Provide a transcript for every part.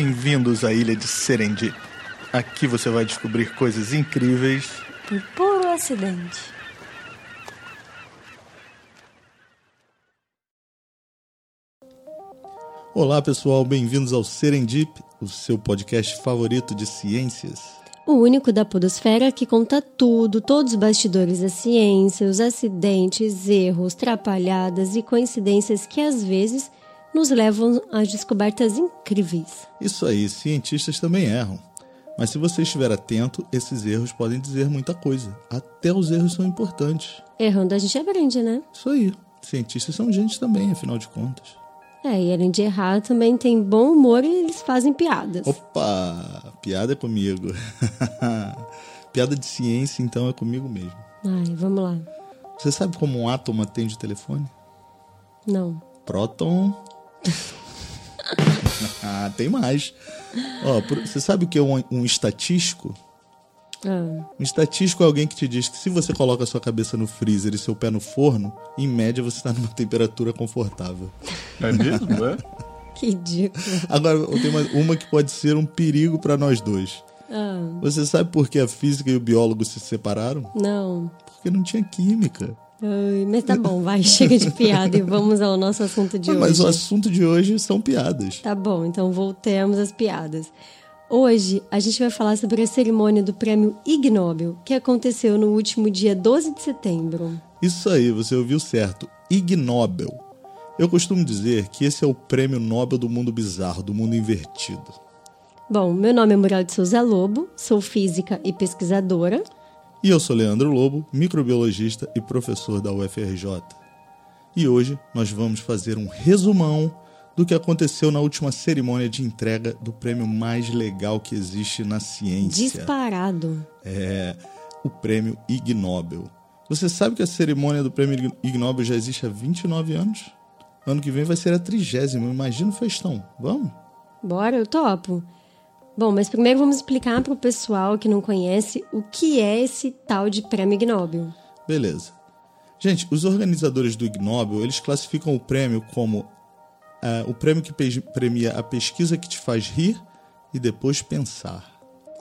Bem-vindos à ilha de Serendip. Aqui você vai descobrir coisas incríveis por puro acidente. Olá, pessoal, bem-vindos ao Serendip, o seu podcast favorito de ciências. O único da Podosfera que conta tudo, todos os bastidores da ciência, os acidentes, erros, trapalhadas e coincidências que às vezes nos levam a descobertas incríveis. Isso aí, cientistas também erram. Mas se você estiver atento, esses erros podem dizer muita coisa. Até os erros são importantes. Errando a gente aprende, né? Isso aí. Cientistas são gente também, afinal de contas. É, e além de errar, também tem bom humor e eles fazem piadas. Opa! Piada é comigo. Piada de ciência, então, é comigo mesmo. Ai, vamos lá. Você sabe como um átomo atende o telefone? Não. Próton. ah, tem mais. Ó, você sabe o que é um, um estatístico? Ah. Um estatístico é alguém que te diz que se você coloca a sua cabeça no freezer e seu pé no forno, em média você está numa temperatura confortável. É mesmo, é? que ridículo. Agora, tem uma, uma que pode ser um perigo para nós dois. Ah. Você sabe por que a física e o biólogo se separaram? Não. Porque não tinha química. Ai, mas tá bom, vai, chega de piada e vamos ao nosso assunto de mas hoje. Mas o assunto de hoje são piadas. Tá bom, então voltemos às piadas. Hoje a gente vai falar sobre a cerimônia do prêmio Ig Nobel, que aconteceu no último dia 12 de setembro. Isso aí, você ouviu certo. Ig Nobel. Eu costumo dizer que esse é o prêmio Nobel do mundo bizarro, do mundo invertido. Bom, meu nome é Muriel de Souza Lobo, sou física e pesquisadora. E eu sou Leandro Lobo, microbiologista e professor da UFRJ. E hoje nós vamos fazer um resumão do que aconteceu na última cerimônia de entrega do prêmio mais legal que existe na ciência. Disparado. É o prêmio Ig Nobel. Você sabe que a cerimônia do prêmio Ig Nobel já existe há 29 anos? Ano que vem vai ser a trigésima. Imagina o festão. Vamos? Bora, eu topo. Bom, mas primeiro vamos explicar para o pessoal que não conhece o que é esse tal de prêmio Ig Nobel. Beleza. Gente, os organizadores do Ig Nobel, eles classificam o prêmio como uh, o prêmio que premia a pesquisa que te faz rir e depois pensar.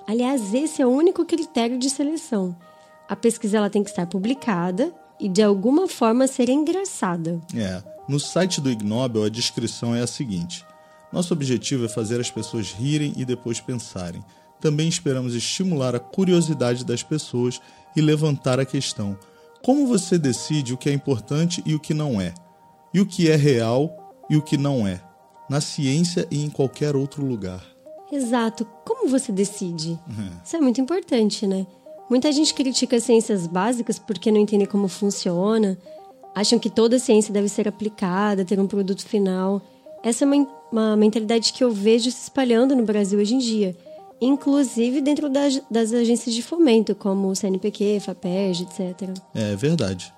Aliás, esse é o único critério de seleção. A pesquisa ela tem que estar publicada e de alguma forma ser engraçada. É. No site do Ig Nobel, a descrição é a seguinte: Nosso objetivo é fazer as pessoas rirem e depois pensarem. Também esperamos estimular a curiosidade das pessoas e levantar a questão: como você decide o que é importante e o que não é? E o que é real e o que não é, na ciência e em qualquer outro lugar. Exato. Como você decide? Uhum. Isso é muito importante, né? Muita gente critica as ciências básicas porque não entende como funciona, acham que toda ciência deve ser aplicada, ter um produto final. Essa é uma, uma mentalidade que eu vejo se espalhando no Brasil hoje em dia, inclusive dentro das, das agências de fomento, como o CNPq, FAPERJ, etc. É verdade.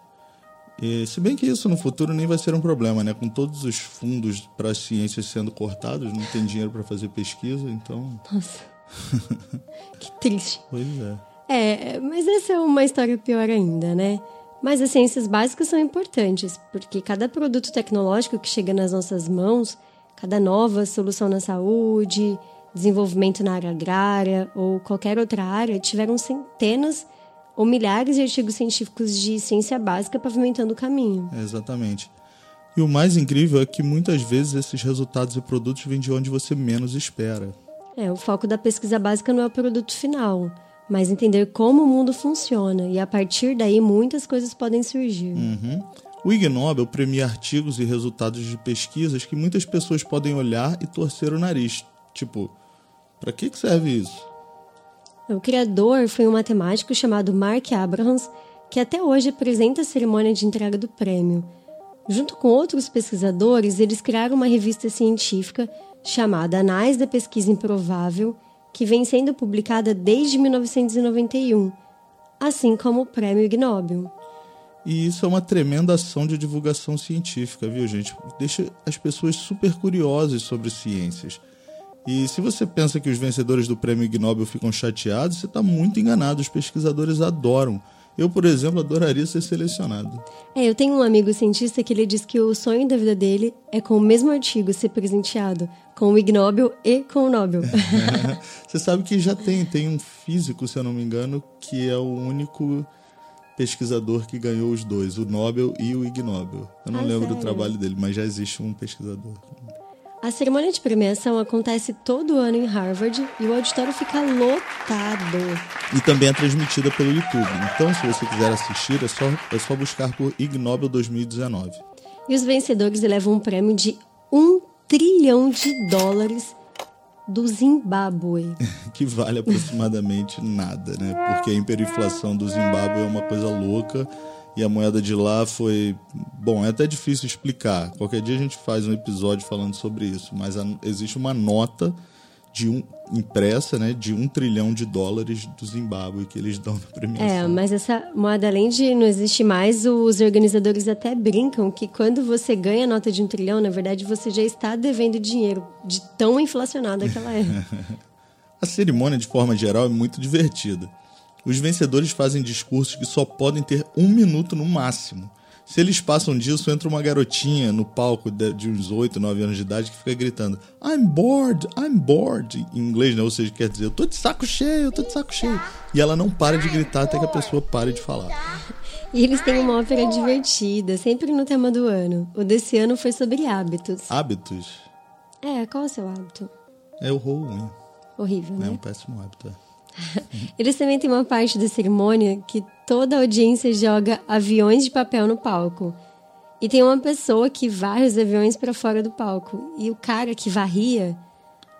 E, se bem que isso no futuro nem vai ser um problema, né? Com todos os fundos para as ciências sendo cortados, não tem dinheiro para fazer pesquisa, então. Nossa. que triste. Pois é. É, mas essa é uma história pior ainda, né? Mas as ciências básicas são importantes, porque cada produto tecnológico que chega nas nossas mãos, cada nova solução na saúde, desenvolvimento na área agrária ou qualquer outra área, tiveram centenas ou milhares de artigos científicos de ciência básica pavimentando o caminho. É, exatamente. E o mais incrível é que muitas vezes esses resultados e produtos vêm de onde você menos espera. É, o foco da pesquisa básica não é o produto final, mas entender como o mundo funciona, e a partir daí muitas coisas podem surgir. Uhum. O Ig Nobel premia artigos e resultados de pesquisas que muitas pessoas podem olhar e torcer o nariz. Tipo, para que serve isso? O criador foi um matemático chamado Mark Abrahams, que até hoje apresenta a cerimônia de entrega do prêmio. Junto com outros pesquisadores, eles criaram uma revista científica chamada Anais da Pesquisa Improvável, que vem sendo publicada desde 1991, assim como o Prêmio Ig Nobel. E isso é uma tremenda ação de divulgação científica, viu, gente? Deixa as pessoas super curiosas sobre ciências. E se você pensa que os vencedores do prêmio Ig Nobel ficam chateados, você está muito enganado. Os pesquisadores adoram. Eu, por exemplo, adoraria ser selecionado. É, eu tenho um amigo cientista que ele diz que o sonho da vida dele é com o mesmo artigo ser presenteado com o Ig Nobel e com o Nobel. Você sabe que já tem, tem um físico, se eu não me engano, que é o único pesquisador que ganhou os dois, o Nobel e o Ig Nobel. Eu não Ah, lembro do sério? trabalho dele, mas já existe um pesquisador. A cerimônia de premiação acontece todo ano em Harvard e o auditório fica lotado. E também é transmitida pelo YouTube. Então, se você quiser assistir, é só, é só buscar por Ig Nobel 2019. E os vencedores levam um prêmio de um trilhão de dólares do Zimbábue. que vale aproximadamente nada, né? Porque a hiperinflação do Zimbábue é uma coisa louca e a moeda de lá foi. Bom, é até difícil explicar. Qualquer dia a gente faz um episódio falando sobre isso, mas a- existe uma nota de um impressa, né, de um trilhão de dólares do Zimbábue que eles dão na premiação. É, mas essa moeda, além de não existir mais, os organizadores até brincam que quando você ganha a nota de um trilhão, na verdade você já está devendo dinheiro, de tão inflacionada que ela é. A cerimônia, de forma geral, é muito divertida. Os vencedores fazem discursos que só podem ter um minuto no máximo. Se eles passam disso, entra uma garotinha no palco de, uns 8, 9 anos de idade que fica gritando I'm bored, I'm bored, em inglês, né? Ou seja, quer dizer, eu tô de saco cheio, eu tô de saco cheio. E ela não para de gritar até que a pessoa pare de falar. E eles têm uma ópera divertida, sempre no tema do ano. O desse ano foi sobre hábitos. Hábitos É, qual é o seu hábito? é o ruim, Horrível, é né? um péssimo hábito. é. Eles também têm uma parte da cerimônia que toda a audiência joga aviões de papel no palco. E tem uma pessoa que varre os aviões para fora do palco. E o cara que varria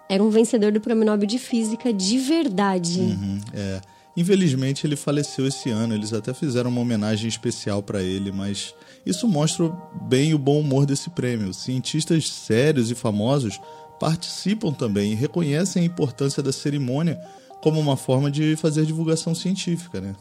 era um vencedor do Prêmio Nobel de Física de verdade. Uhum, é. Infelizmente ele faleceu esse ano. Eles até fizeram uma homenagem especial para ele, mas isso mostra bem o bom humor desse prêmio. Cientistas sérios e famosos participam também e reconhecem a importância da cerimônia como uma forma de fazer divulgação científica, né?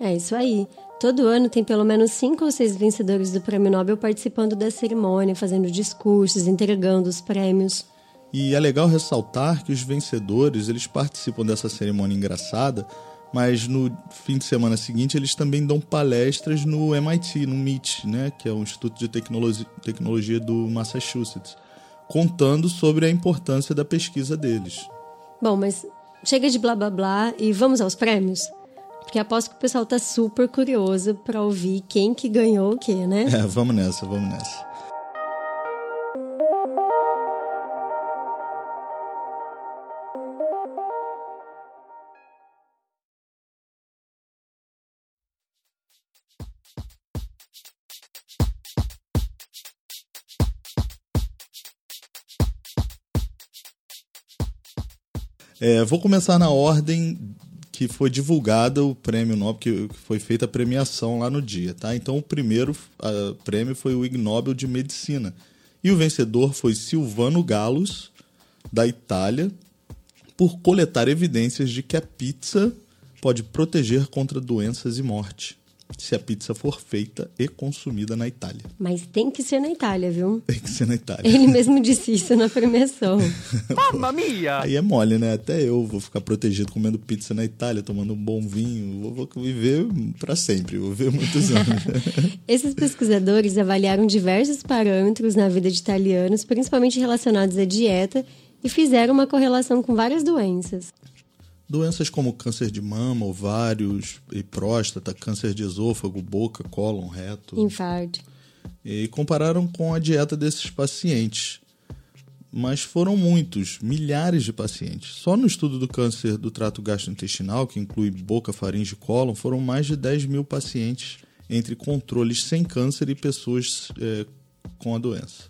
É isso aí. Todo ano tem pelo menos cinco ou seis vencedores do Prêmio Nobel participando da cerimônia, fazendo discursos, entregando os prêmios. E é legal ressaltar que os vencedores, eles participam dessa cerimônia engraçada, mas no fim de semana seguinte eles também dão palestras no MIT, no MIT, né, que é o Instituto de Tecnologi- Tecnologia do Massachusetts, contando sobre a importância da pesquisa deles. Bom, mas chega de blá blá blá e vamos aos prêmios? Porque aposto que o pessoal tá super curioso pra ouvir quem que ganhou o quê, né? É, vamos nessa, vamos nessa. É, vou começar na ordem que foi divulgada o prêmio Nobel, que foi feita a premiação lá no dia, tá? Então o primeiro ah, prêmio foi o Ig Nobel de Medicina. E o vencedor foi Silvano Gallos, da Itália, por coletar evidências de que a pizza pode proteger contra doenças e morte, se a pizza for feita e consumida na Itália. Mas tem que ser na Itália, viu? Tem que ser na Itália. Ele mesmo disse isso na premiação. Mamma mia! Aí é mole, né? Até eu vou ficar protegido comendo pizza na Itália, tomando um bom vinho. Vou, vou viver pra sempre, vou viver muitos anos. Esses pesquisadores avaliaram diversos parâmetros na vida de italianos, principalmente relacionados à dieta, e fizeram uma correlação com várias doenças. Doenças como câncer de mama, ovários e próstata, câncer de esôfago, boca, cólon, reto. Infarto. E compararam com a dieta desses pacientes. Mas foram muitos, milhares de pacientes. Só no estudo do câncer do trato gastrointestinal, que inclui boca, faringe e cólon, foram mais de 10 mil pacientes entre controles sem câncer e pessoas eh, com a doença.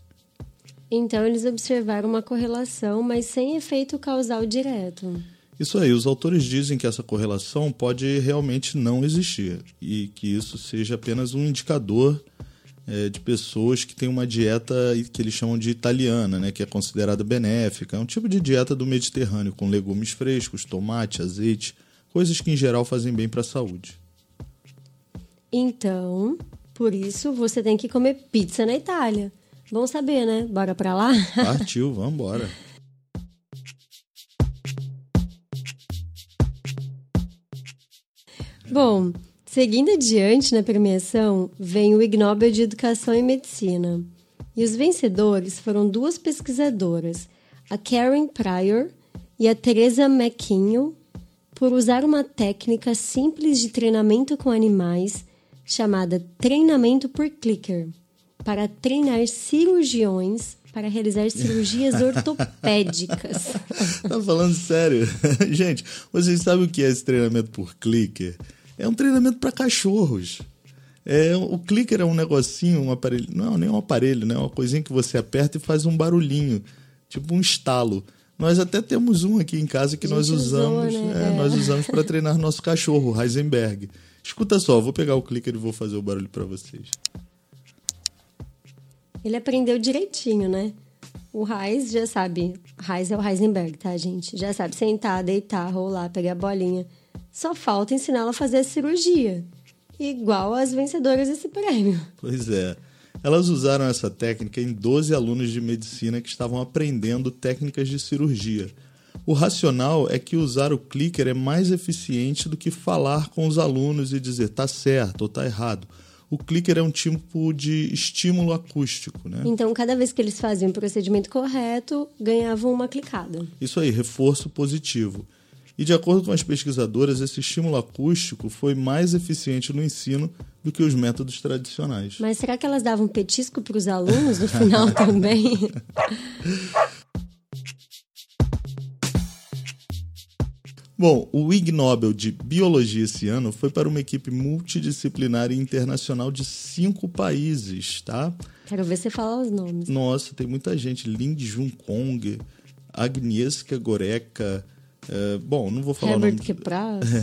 Então, eles observaram uma correlação, mas sem efeito causal direto. Isso aí, os autores dizem que essa correlação pode realmente não existir e que isso seja apenas um indicador eh, de pessoas que têm uma dieta que eles chamam de italiana, né, que é considerada benéfica. É um tipo de dieta do Mediterrâneo, com legumes frescos, tomate, azeite, coisas que em geral fazem bem para a saúde. Então, por isso, você tem que comer pizza na Itália. Bom saber, né? Bora pra lá? Partiu, vamos embora. Bom, Seguindo adiante na premiação, vem o Ig Nobel de Educação e Medicina. E os vencedores foram duas pesquisadoras, a Karen Pryor e a Teresa McKinnon, por usar uma técnica simples de treinamento com animais chamada treinamento por clicker, para treinar cirurgiões para realizar cirurgias ortopédicas. tá falando sério? Gente, vocês sabem o que é esse treinamento por clicker? É um treinamento para cachorros. É, o clicker é um negocinho, um aparelho. Não, nem um aparelho, né? É uma coisinha que você aperta e faz um barulhinho, tipo um estalo. Nós até temos um aqui em casa que nós usamos, usou, né? é, é. nós usamos para treinar nosso cachorro, Heisenberg. Escuta só, vou pegar o clicker e vou fazer o barulho para vocês. Ele aprendeu direitinho, né? O Reis já sabe. Reis é o Heisenberg, tá, gente? Já sabe sentar, deitar, rolar, pegar a bolinha. Só falta ensiná-la a fazer a cirurgia. Igual as vencedoras desse prêmio. Pois é. Elas usaram essa técnica em 12 alunos de medicina que estavam aprendendo técnicas de cirurgia. O racional é que usar o clicker é mais eficiente do que falar com os alunos e dizer tá certo ou tá errado o clicker é um tipo de estímulo acústico, né? Então, cada vez que eles faziam o procedimento correto, ganhavam uma clicada. Isso aí, reforço positivo. E de acordo com as pesquisadoras, esse estímulo acústico foi mais eficiente no ensino do que os métodos tradicionais. Mas será que elas davam petisco para os alunos no final também? Bom, o Ig Nobel de Biologia esse ano foi para uma equipe multidisciplinar e internacional de cinco países, tá? Quero ver você falar os nomes. Nossa, tem muita gente. Lin Jun Kong, Agnieszka Goreka. É, bom, não vou falar Herbert o nome. Kepras.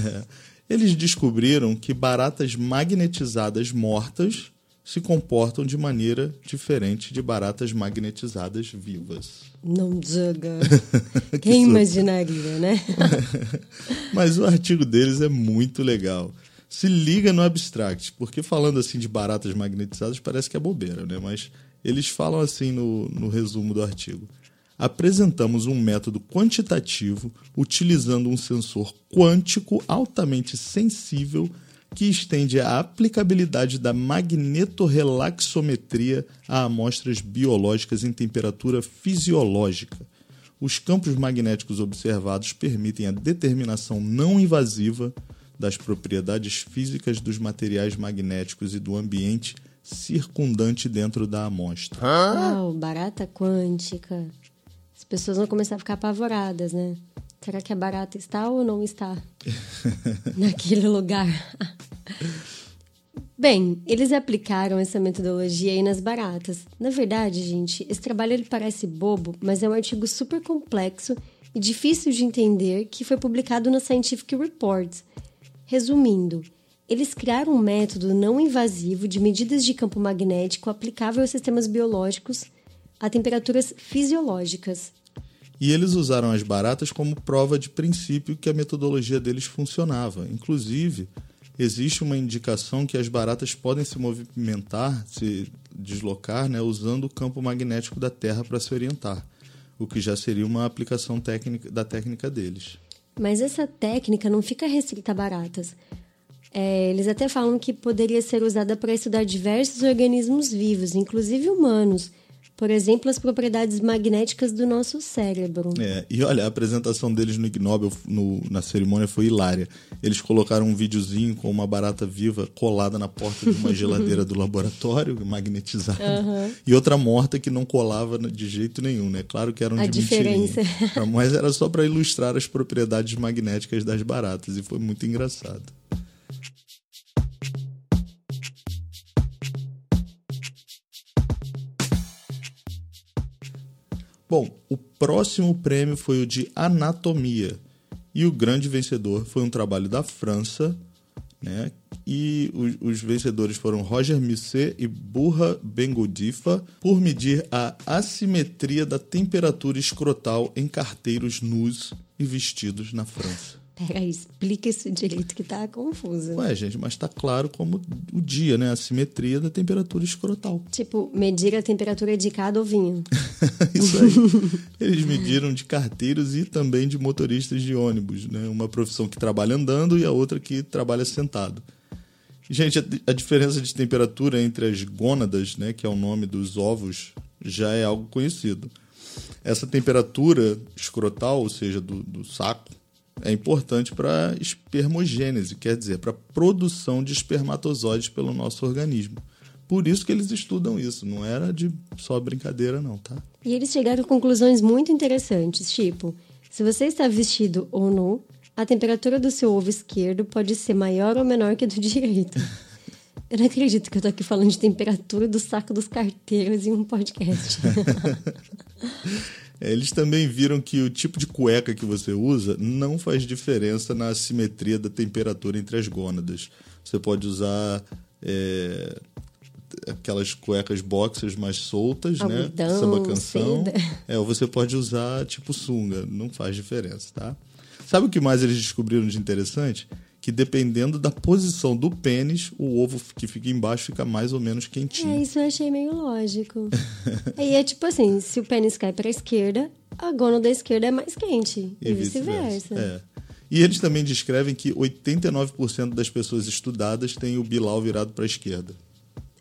É, eles descobriram que baratas magnetizadas mortas se comportam de maneira diferente de baratas magnetizadas vivas. Não diga. Quem imaginaria, né? Mas o artigo deles é muito legal. Se liga no abstract, porque falando assim de baratas magnetizadas parece que é bobeira, né? Mas eles falam assim no, no resumo do artigo. Apresentamos um método quantitativo utilizando um sensor quântico altamente sensível que estende a aplicabilidade da magnetorrelaxometria a amostras biológicas em temperatura fisiológica. Os campos magnéticos observados permitem a determinação não invasiva das propriedades físicas dos materiais magnéticos e do ambiente circundante dentro da amostra. Uau, barata quântica. As pessoas vão começar a ficar apavoradas, né? Será que a barata está ou não está naquele lugar? Bem, eles aplicaram essa metodologia aí nas baratas. Na verdade, gente, esse trabalho ele parece bobo, mas é um artigo super complexo e difícil de entender que foi publicado na Scientific Reports. Resumindo, eles criaram um método não invasivo de medidas de campo magnético aplicável a sistemas biológicos a temperaturas fisiológicas. E eles usaram as baratas como prova de princípio que a metodologia deles funcionava. Inclusive, existe uma indicação que as baratas podem se movimentar, se deslocar, né, usando o campo magnético da Terra para se orientar, o que já seria uma aplicação técnica da técnica deles. Mas essa técnica não fica restrita a baratas. É, eles até falam que poderia ser usada para estudar diversos organismos vivos, inclusive humanos por exemplo, as propriedades magnéticas do nosso cérebro. É, e olha, a apresentação deles no Ig Nobel no, na cerimônia foi hilária. Eles colocaram um videozinho com uma barata viva colada na porta de uma geladeira do laboratório, magnetizada, uhum. e outra morta que não colava de jeito nenhum, né? Claro que era um a de diferença. Mas era só para ilustrar as propriedades magnéticas das baratas, e foi muito engraçado. Bom, o próximo prêmio foi o de Anatomia. E o grande vencedor foi um trabalho da França, né? E os, os vencedores foram Roger Misset e Burra Bengodifa por medir a assimetria da temperatura escrotal em carteiros nus e vestidos na França. Peraí, explica isso direito que tá confuso. Ué, gente, mas tá claro como o dia, né? A simetria da temperatura escrotal. Tipo, medir a temperatura de cada ovinho. isso aí. Eles mediram de carteiros e também de motoristas de ônibus, né? Uma profissão que trabalha andando e a outra que trabalha sentado. Gente, a, a, diferença de temperatura entre as gônadas, né, que é o nome dos ovos, já é algo conhecido. Essa temperatura escrotal, ou seja, do, do saco, é importante para espermogênese, quer dizer, para produção de espermatozoides pelo nosso organismo. Por isso que eles estudam isso, não era de só brincadeira não, tá? E eles chegaram a conclusões muito interessantes, tipo, se você está vestido ou nu, a temperatura do seu ovo esquerdo pode ser maior ou menor que a do direito. Eu não acredito que eu tô aqui falando de temperatura do saco dos carteiros em um podcast. Eles também viram que o tipo de cueca que você usa não faz diferença na simetria da temperatura entre as gônadas. Você pode usar é, aquelas cuecas boxers mais soltas, né? Algodão, né? Samba canção. É, ou você pode usar tipo sunga, não faz diferença, tá? Sabe o que mais eles descobriram de interessante? Que dependendo da posição do pênis, o ovo que fica embaixo fica mais ou menos quentinho. É, isso eu achei meio lógico. Aí é tipo assim, se o pênis cai para a esquerda, a gônada da esquerda é mais quente. E, e vice-versa. é. E eles também descrevem que 89% das pessoas estudadas têm o bilau virado para a esquerda.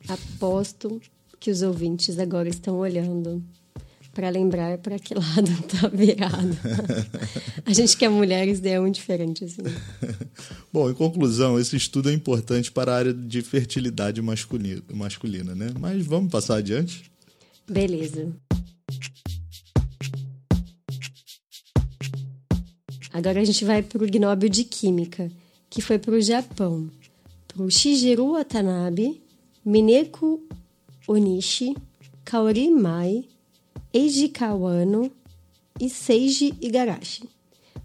Aposto que os ouvintes agora estão olhando para lembrar para que lado tá virado. a gente que é mulher, isso é muito diferente assim. Bom, em conclusão, esse estudo é importante para a área de fertilidade masculina, masculina né? Mas vamos passar adiante? Beleza. Agora a gente vai para o Gnóbio de Química, que foi para o Japão. Para o Shigeru Watanabe, Mineko Onishi, Kaori Mai, Eiji Kawano e Seiji Igarashi,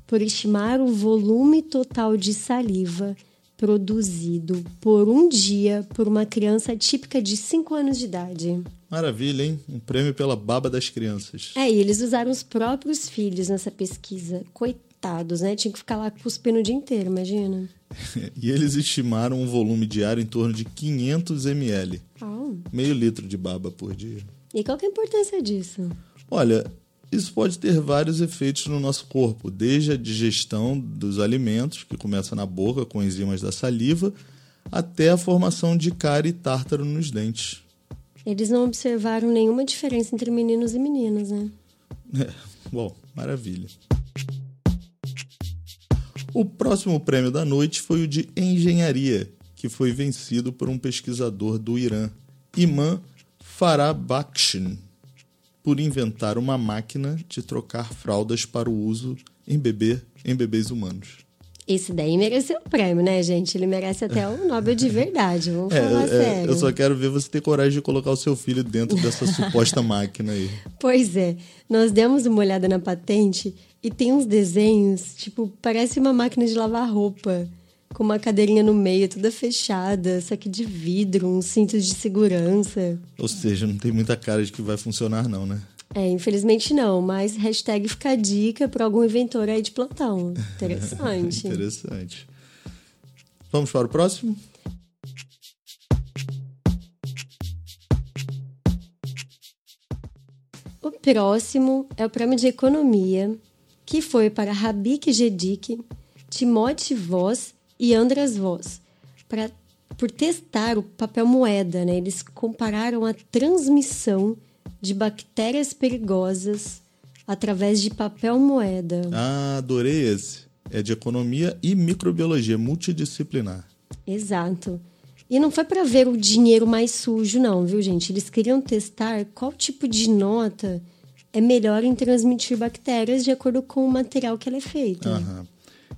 por estimar o volume total de saliva produzido por um dia por uma criança típica de 5 anos de idade. Maravilha, hein? Um prêmio pela baba das crianças. É, e eles usaram os próprios filhos nessa pesquisa. Coitados, né? Tinha que ficar lá cuspindo o dia inteiro, imagina. e eles estimaram um volume diário em torno de 500 ml. Oh. Meio litro de baba por dia. E qual que é a importância disso? Olha, isso pode ter vários efeitos no nosso corpo, desde a digestão dos alimentos, que começa na boca com enzimas da saliva, até a formação de cárie e tártaro nos dentes. Eles não observaram nenhuma diferença entre meninos e meninas, né? É, bom, maravilha. O próximo prêmio da noite foi o de engenharia, que foi vencido por um pesquisador do Irã, Iman Farabakhshin, por inventar uma máquina de trocar fraldas para o uso em bebê em bebês humanos. Esse daí mereceu o prêmio, né, gente? Ele merece até o Nobel de verdade, vamos é, falar é, sério. Eu só quero ver você ter coragem de colocar o seu filho dentro dessa suposta máquina aí. Pois é, nós demos uma olhada na patente e tem uns desenhos, tipo, parece uma máquina de lavar roupa com uma cadeirinha no meio, toda fechada, só que de vidro, um cinto de segurança. Ou seja, não tem muita cara de que vai funcionar, não, né? É, infelizmente não, mas hashtag fica a dica para algum inventor aí de plantão. Interessante. Interessante. Vamos para o próximo? O próximo é o prêmio de economia, que foi para Rabik Gedik, Timothy Voss e Andras Voss, pra, por testar o papel moeda. Né? Eles compararam a transmissão de bactérias perigosas através de papel moeda. Ah, adorei esse. É de economia e microbiologia multidisciplinar. Exato. E não foi para ver o dinheiro mais sujo, não, viu, gente? Eles queriam testar qual tipo de nota é melhor em transmitir bactérias de acordo com o material que ela é feita. Aham.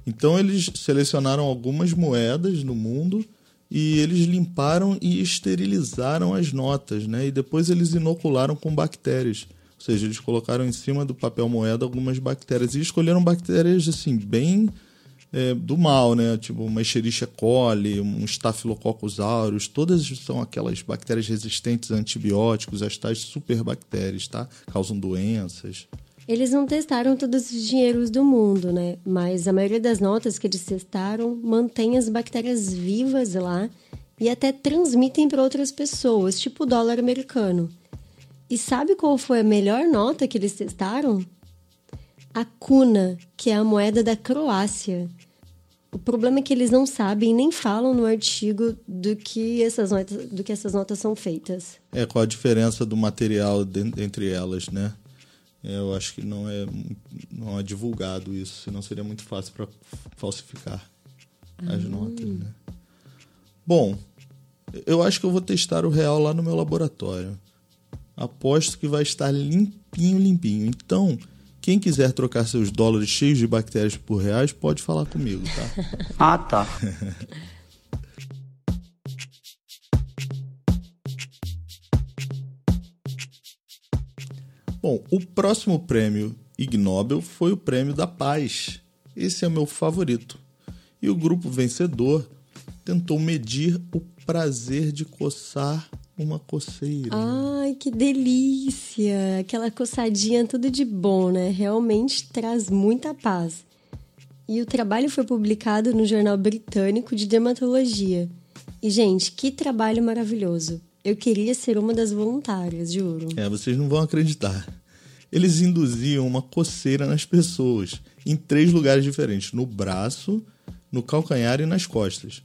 Então eles selecionaram algumas moedas no mundo e eles limparam e esterilizaram as notas, né? E depois eles inocularam com bactérias. Ou seja, eles colocaram em cima do papel moeda algumas bactérias e escolheram bactérias assim bem é, do mal, né? Tipo uma Escherichia coli, um Staphylococcus aureus, todas são aquelas bactérias resistentes a antibióticos, as tais superbactérias, tá? Causam doenças. Eles não testaram todos os dinheiros do mundo, né? Mas a maioria das notas que eles testaram mantém as bactérias vivas lá e até transmitem para outras pessoas, tipo o dólar americano. E sabe qual foi a melhor nota que eles testaram? A kuna, que é a moeda da Croácia. O problema é que eles não sabem nem falam no artigo do que essas notas, do que essas notas são feitas. É, qual a diferença do material de, entre elas, né? É, eu acho que não é, não é divulgado isso, senão seria muito fácil para falsificar as ah. notas, né? Bom, eu acho que eu vou testar o real lá no meu laboratório. Aposto que vai estar limpinho, limpinho. Então, quem quiser trocar seus dólares cheios de bactérias por reais, pode falar comigo, tá? ah, tá. Bom, o próximo prêmio Ig Nobel foi o Prêmio da Paz. Esse é o meu favorito. E o grupo vencedor tentou medir o prazer de coçar uma coceira. Ai, que delícia! Aquela coçadinha tudo de bom, né? Realmente traz muita paz. E o trabalho foi publicado no Jornal Britânico de Dermatologia. E, gente, que trabalho maravilhoso! Eu queria ser uma das voluntárias, juro. É, vocês não vão acreditar. Eles induziam uma coceira nas pessoas, em três lugares diferentes: no braço, no calcanhar e nas costas.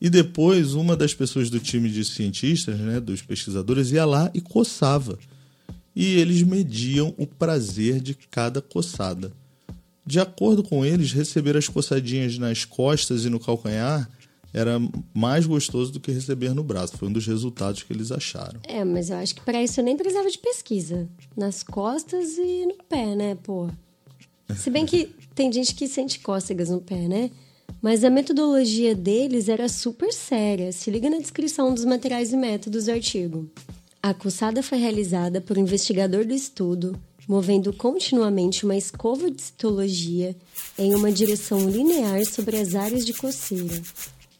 E depois, uma das pessoas do time de cientistas, né, dos pesquisadores, ia lá e coçava. E eles mediam o prazer de cada coçada. De acordo com eles, receber as coçadinhas nas costas e no calcanhar era mais gostoso do que receber no braço. Foi um dos resultados que eles acharam. É, mas eu acho que para isso eu nem precisava de pesquisa. Nas costas e no pé, né, pô? Se bem que tem gente que sente cócegas no pé, né? Mas a metodologia deles era super séria. Se liga na descrição dos materiais e métodos do artigo. A coçada foi realizada por um investigador do estudo, movendo continuamente uma escova de citologia em uma direção linear sobre as áreas de coceira.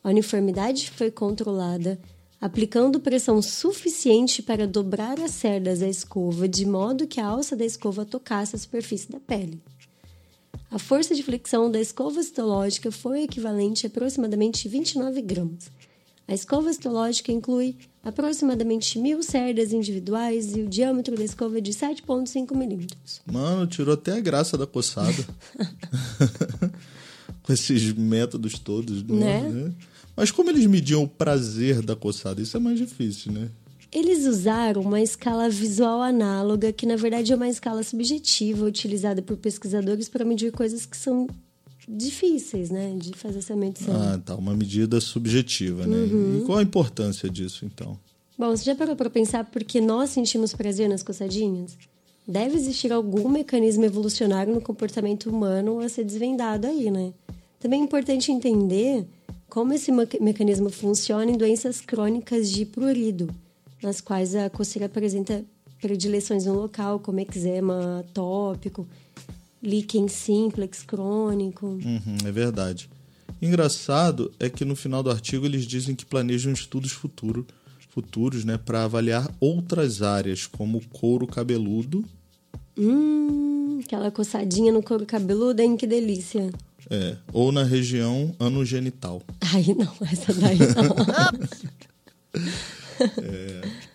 A uniformidade foi controlada, aplicando pressão suficiente para dobrar as cerdas da escova de modo que a alça da escova tocasse a superfície da pele. A força de flexão da escova citológica foi equivalente a aproximadamente 29 gramas. A escova citológica inclui aproximadamente mil cerdas individuais e o diâmetro da escova é de 7,5 milímetros. Mano, tirou até a graça da coçada. Com esses métodos todos. Né? né? Mas como eles mediam o prazer da coçada? Isso é mais difícil, né? Eles usaram uma escala visual análoga, que na verdade é uma escala subjetiva utilizada por pesquisadores para medir coisas que são difíceis, né, de fazer essa medição. Ah, tá, uma medida subjetiva, né? Uhum. E qual a importância disso, então? Bom, você já parou para pensar por que nós sentimos prazer nas coçadinhas? Deve existir algum mecanismo evolucionário no comportamento humano a ser desvendado aí, né? Também é importante entender como esse mecanismo funciona em doenças crônicas de prurido, nas quais a coceira apresenta predileções no local, como eczema atópico, líquen simplex crônico. Uhum, é verdade. Engraçado é que no final do artigo eles dizem que planejam estudos futuro, futuros né, para avaliar outras áreas, como o couro cabeludo. Hum, aquela coçadinha no couro cabeludo, hein? Que delícia. É, ou na região anogenital. Ai, não, essa daí não. É.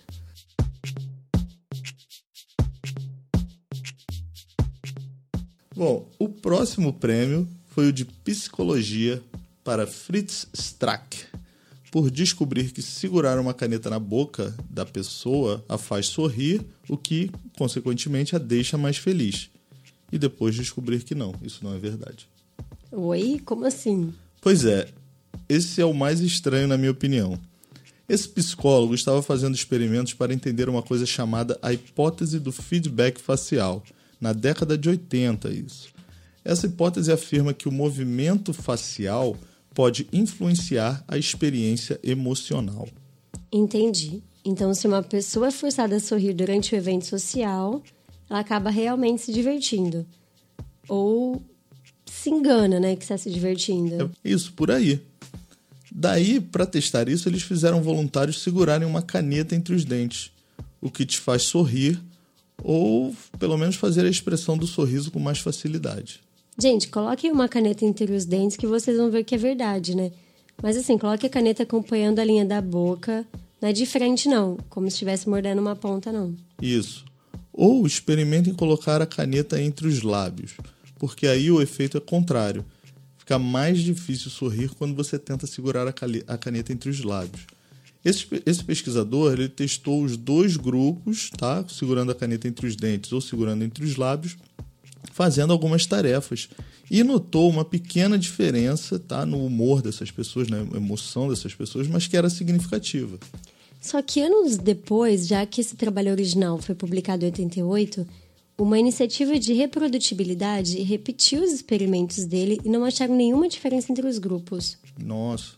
Bom, o próximo prêmio foi o de psicologia para Fritz Strack, por descobrir que segurar uma caneta na boca da pessoa a faz sorrir, o que, consequentemente, a deixa mais feliz. E depois descobrir que não, isso não é verdade. Oi? Como assim? Pois é, esse é o mais estranho na minha opinião. Esse psicólogo estava fazendo experimentos para entender uma coisa chamada a hipótese do feedback facial, na década de 80 isso. Essa hipótese afirma que o movimento facial pode influenciar a experiência emocional. Entendi. Então, se uma pessoa é forçada a sorrir durante o evento social, ela acaba realmente se divertindo. Ou se engana, né, que está se divertindo. É isso, por aí. Daí, para testar isso, eles fizeram voluntários segurarem uma caneta entre os dentes, o que te faz sorrir ou pelo menos fazer a expressão do sorriso com mais facilidade. Gente, coloquem uma caneta entre os dentes que vocês vão ver que é verdade, né? Mas assim, coloque a caneta acompanhando a linha da boca, não é de frente não, como se estivesse mordendo uma ponta não. Isso. Ou experimentem colocar a caneta entre os lábios, porque aí o efeito é contrário fica mais difícil sorrir quando você tenta segurar a caneta entre os lábios. Esse, esse pesquisador ele testou os dois grupos, tá? segurando a caneta entre os dentes ou segurando entre os lábios, fazendo algumas tarefas e notou uma pequena diferença tá, no humor dessas pessoas, na emoção dessas pessoas, mas que era significativa. Só que anos depois, já que esse trabalho original foi publicado em 88, uma iniciativa de reprodutibilidade repetiu os experimentos dele e não acharam nenhuma diferença entre os grupos. Nossa.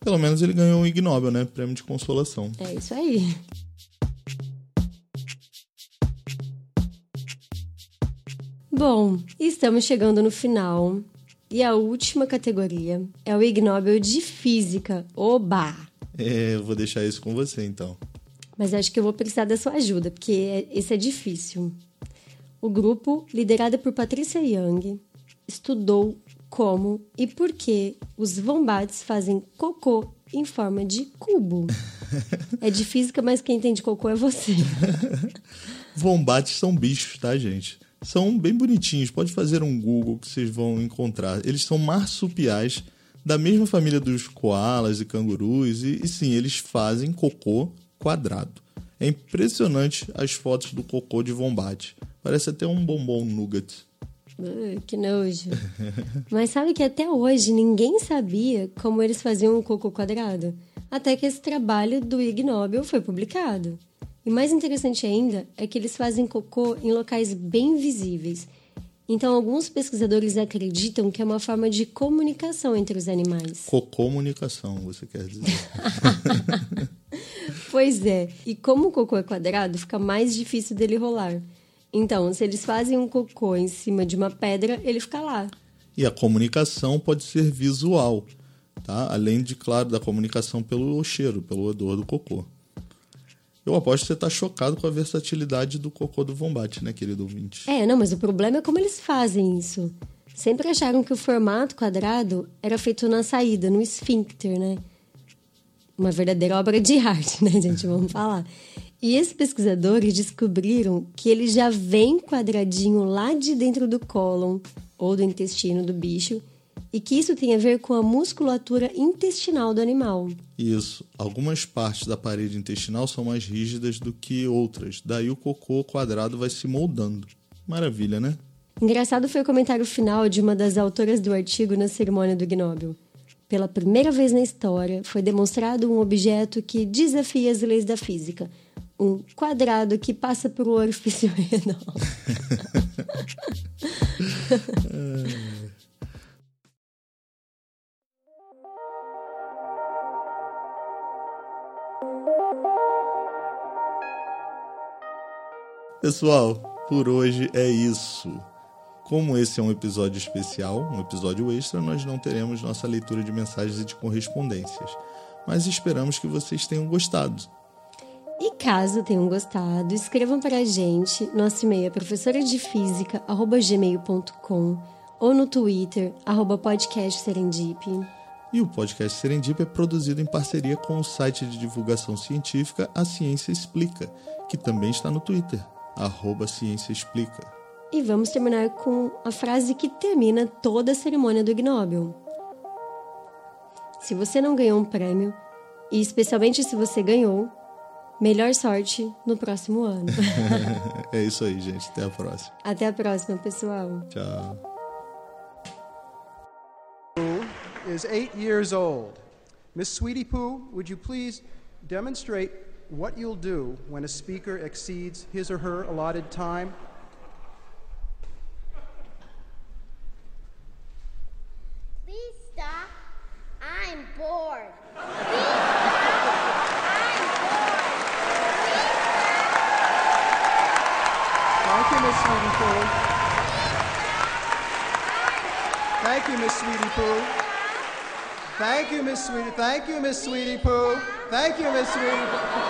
Pelo menos ele ganhou um Ig Nobel, né? Prêmio de consolação. É isso aí. Bom, estamos chegando no final. E a última categoria é o Ig Nobel de Física. Oba! É, eu vou deixar isso com você então. Mas acho que eu vou precisar da sua ajuda, porque é, esse é difícil. O grupo, liderado por Patricia Young, estudou como e por que os vombates fazem cocô em forma de cubo. é de física, mas quem entende cocô é você. Vombates são bichos, tá, gente? São bem bonitinhos. Pode fazer um Google que vocês vão encontrar. Eles são marsupiais da mesma família dos koalas e cangurus. E, e sim, eles fazem cocô quadrado. É impressionante as fotos do cocô de vombate. Parece até um bombom nougat. Uh, que nojo. Mas sabe que até hoje ninguém sabia como eles faziam o cocô quadrado? Até que esse trabalho do Ig Nobel foi publicado. E mais interessante ainda é que eles fazem cocô em locais bem visíveis. Então, alguns pesquisadores acreditam que é uma forma de comunicação entre os animais. Cocomunicação, você quer dizer? pois é. E como o cocô é quadrado, fica mais difícil dele rolar. Então, se eles fazem um cocô em cima de uma pedra, ele fica lá. E a comunicação pode ser visual, tá? Além de, claro, da comunicação pelo cheiro, pelo odor do cocô. Eu aposto que você está chocado com a versatilidade do cocô do Vombate, né, querido ouvinte? É, não, mas o problema é como eles fazem isso. Sempre acharam que o formato quadrado era feito na saída, no esfíncter, né? Uma verdadeira obra de arte, né, gente? Vamos falar. E esses pesquisadores descobriram que ele já vem quadradinho lá de dentro do cólon ou do intestino do bicho e que isso tem a ver com a musculatura intestinal do animal. Isso. Algumas partes da parede intestinal são mais rígidas do que outras, daí o cocô quadrado vai se moldando. Maravilha, né? Engraçado foi o comentário final de uma das autoras do artigo na cerimônia do Gnóbel. Pela primeira vez na história, foi demonstrado um objeto que desafia as leis da física – um quadrado que passa por um orifício renal. Pessoal, por hoje é isso. Como esse é um episódio especial, um episódio extra, nós não teremos nossa leitura de mensagens e de correspondências. Mas esperamos que vocês tenham gostado. E caso tenham gostado, escrevam para a gente. Nosso e-mail é professoradefísica.gmail.com ou no Twitter, arroba podcast Serendip. E o podcast Serendip é produzido em parceria com o site de divulgação científica A Ciência Explica, que também está no Twitter, arroba Ciência Explica. E vamos terminar com a frase que termina toda a cerimônia do Ignóbil. Se você não ganhou um prêmio, e especialmente se você ganhou, Melhor sorte no próximo ano. é isso aí, gente. Até a próxima. Até a próxima, pessoal. Tchau. Is eight years old. Miss Sweetie Pooh, would you please demonstrate what you'll do when a speaker exceeds his or her allotted time? Please stop. I'm bored. Miss Sweetie Pooh. Thank you, Miss Sweetie Pooh. Thank you, Miss Sweetie. Thank you, Miss Sweetie Pooh. Thank you, Miss Sweetie. Thank you, Miss. Thank.